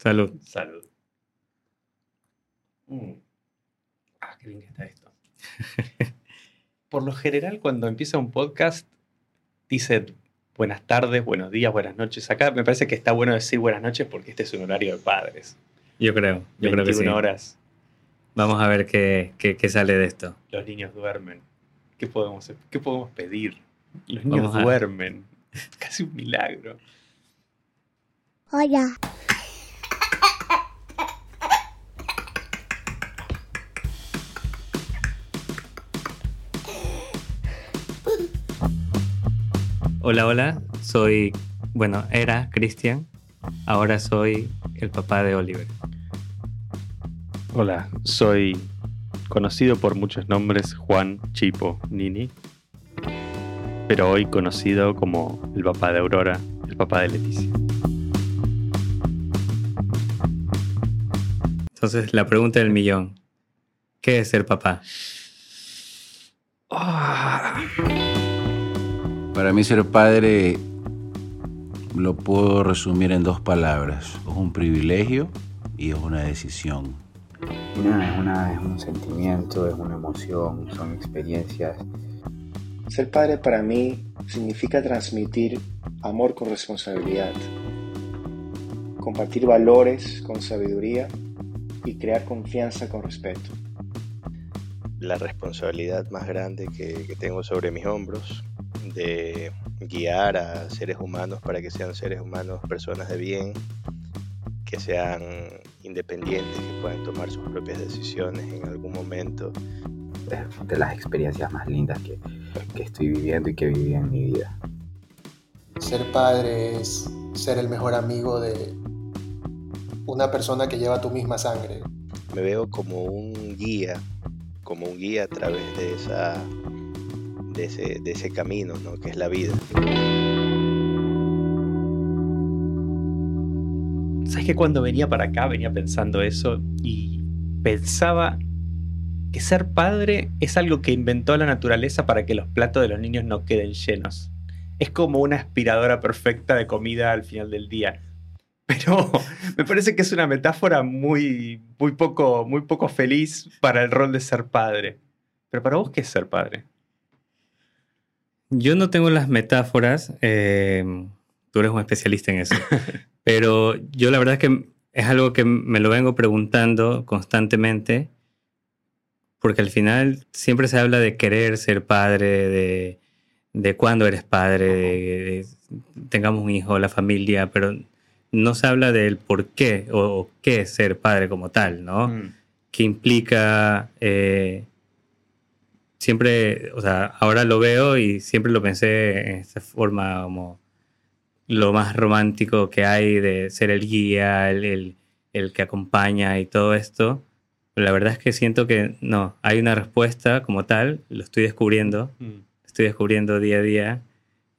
Salud. Salud. Mm. Ah, qué bien que está esto. Por lo general, cuando empieza un podcast, dice buenas tardes, buenos días, buenas noches. Acá me parece que está bueno decir buenas noches porque este es un horario de padres. Yo creo, yo creo que sí. horas. Vamos a ver qué, qué, qué, sale de esto. Los niños duermen. ¿Qué podemos, qué podemos pedir? Los niños duermen. Casi un milagro. Hola. Hola, hola. Soy, bueno, era Cristian. Ahora soy el papá de Oliver. Hola, soy conocido por muchos nombres Juan Chipo Nini, pero hoy conocido como el papá de Aurora, el papá de Leticia. Entonces, la pregunta del millón. ¿Qué es ser papá? Ah. Para mí ser padre lo puedo resumir en dos palabras. Es un privilegio y es una decisión. es, una, es un sentimiento, es una emoción, son experiencias. Ser padre para mí significa transmitir amor con responsabilidad, compartir valores con sabiduría y crear confianza con respeto. La responsabilidad más grande que, que tengo sobre mis hombros de guiar a seres humanos para que sean seres humanos, personas de bien, que sean independientes, que puedan tomar sus propias decisiones en algún momento. Es de las experiencias más lindas que, que estoy viviendo y que viví en mi vida. Ser padre es ser el mejor amigo de una persona que lleva tu misma sangre. Me veo como un guía, como un guía a través de esa de ese, de ese camino, ¿no? que es la vida. ¿Sabes que cuando venía para acá venía pensando eso y pensaba que ser padre es algo que inventó la naturaleza para que los platos de los niños no queden llenos? Es como una aspiradora perfecta de comida al final del día. Pero me parece que es una metáfora muy, muy, poco, muy poco feliz para el rol de ser padre. Pero para vos, ¿qué es ser padre? Yo no tengo las metáforas, eh, tú eres un especialista en eso, pero yo la verdad es que es algo que me lo vengo preguntando constantemente, porque al final siempre se habla de querer ser padre, de, de cuándo eres padre, de, tengamos un hijo, la familia, pero no se habla del por qué o, qué es ser padre como tal, ¿no? Mm. ¿Qué implica eh, siempre, o sea, ahora lo veo y siempre lo pensé en esta forma como lo más romántico que hay de ser el guía, el, que acompaña y todo esto. Pero la verdad es que siento que no, hay una respuesta como tal, lo estoy descubriendo, mm. estoy descubriendo día a día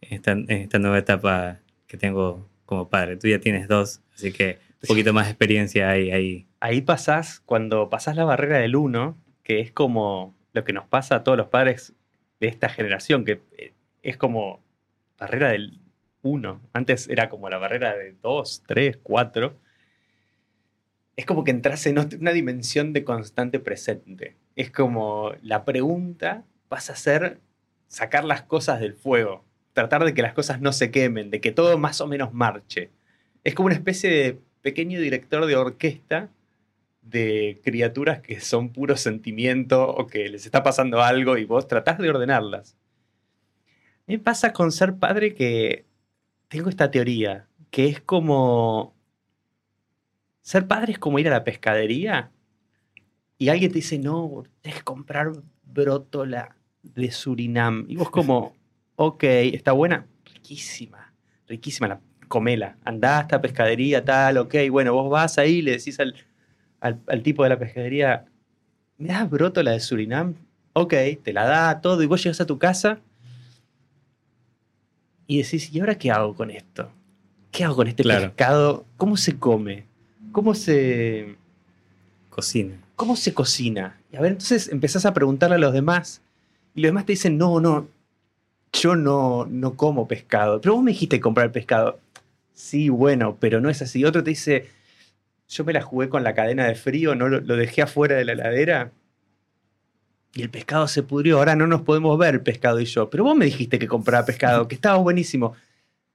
en esta, nueva etapa que tengo como padre. Tú ya tienes dos, así que un poquito más experiencia hay ahí. Ahí pasás, cuando pasás la barrera del uno, que es como lo que nos pasa a todos los padres de esta generación, que eh, es como barrera del 1. Antes era como la barrera de 2, 3, 4. Es como que entras en una dimensión de constante presente. Es como la pregunta pasa a ser sacar las cosas del fuego, tratar de que las cosas no se quemen, de que todo más o menos marche. Es como una especie de pequeño director de orquesta de criaturas que son puro sentimiento o que les está pasando algo y vos tratás de ordenarlas. Me pasa con ser padre que tengo esta teoría, que es como... Ser padre es como ir a la pescadería y alguien te dice, no, tienes que comprar brótola de Surinam. Y vos como, ok, está buena, riquísima, riquísima, la, comela. Andá a esta pescadería, tal, ok, bueno, vos vas ahí y le decís al al, tipo de la pescadería, ¿me das brótola de Surinam? Ok, te la da todo y vos llegas a tu casa y decís, ¿y ahora qué hago con esto? ¿Qué hago con este pescado? ¿Cómo se come? ¿Cómo se cocina? ¿Cómo se cocina? Y a ver, entonces empezás a preguntarle a los demás y los demás te dicen, no, no, yo no, no como pescado. Pero vos me dijiste comprar pescado. Sí, bueno, pero no es así. Otro te dice, yo me la jugué con la cadena de frío, no lo, dejé afuera de la heladera y el pescado se pudrió. Ahora no nos podemos ver, pescado y yo. Pero vos me dijiste que compraba pescado, que estaba buenísimo.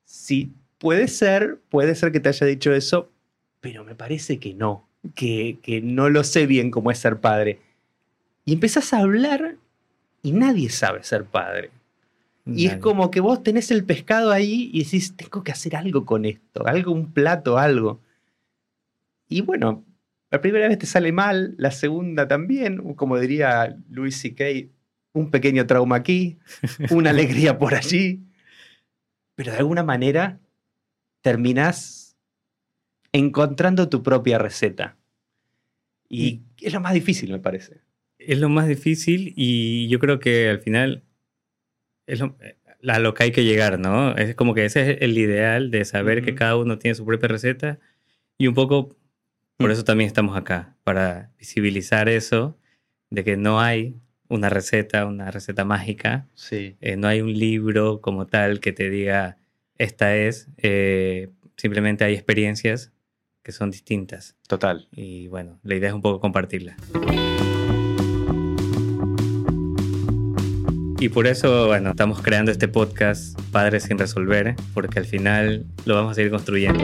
Sí, puede ser, puede ser que te haya dicho eso, pero me parece que no, que, que no lo sé bien cómo es ser padre. Y empezás a hablar y nadie sabe ser padre. Y es como que vos tenés el pescado ahí y decís, tengo que hacer algo con esto, algo, un plato, algo. Y bueno, la primera vez te sale mal, la segunda también, como diría Louis C.K., un pequeño trauma aquí, una alegría por allí, pero de alguna manera terminás encontrando tu propia receta. Y es lo más difícil, me parece. Es lo más difícil y yo creo que al final es lo, a lo que hay que llegar, ¿no? Es como que ese es el ideal de saber que cada uno tiene su propia receta y un poco por Mm. eso también estamos acá, para visibilizar eso de que no hay una receta, una receta mágica, Sí. eh, no hay un libro como tal que te diga esta es, eh, simplemente hay experiencias que son distintas Total. y bueno, la idea es un poco compartirla. Y por eso, bueno, estamos creando este podcast Padres sin resolver, porque al final lo vamos a ir construyendo.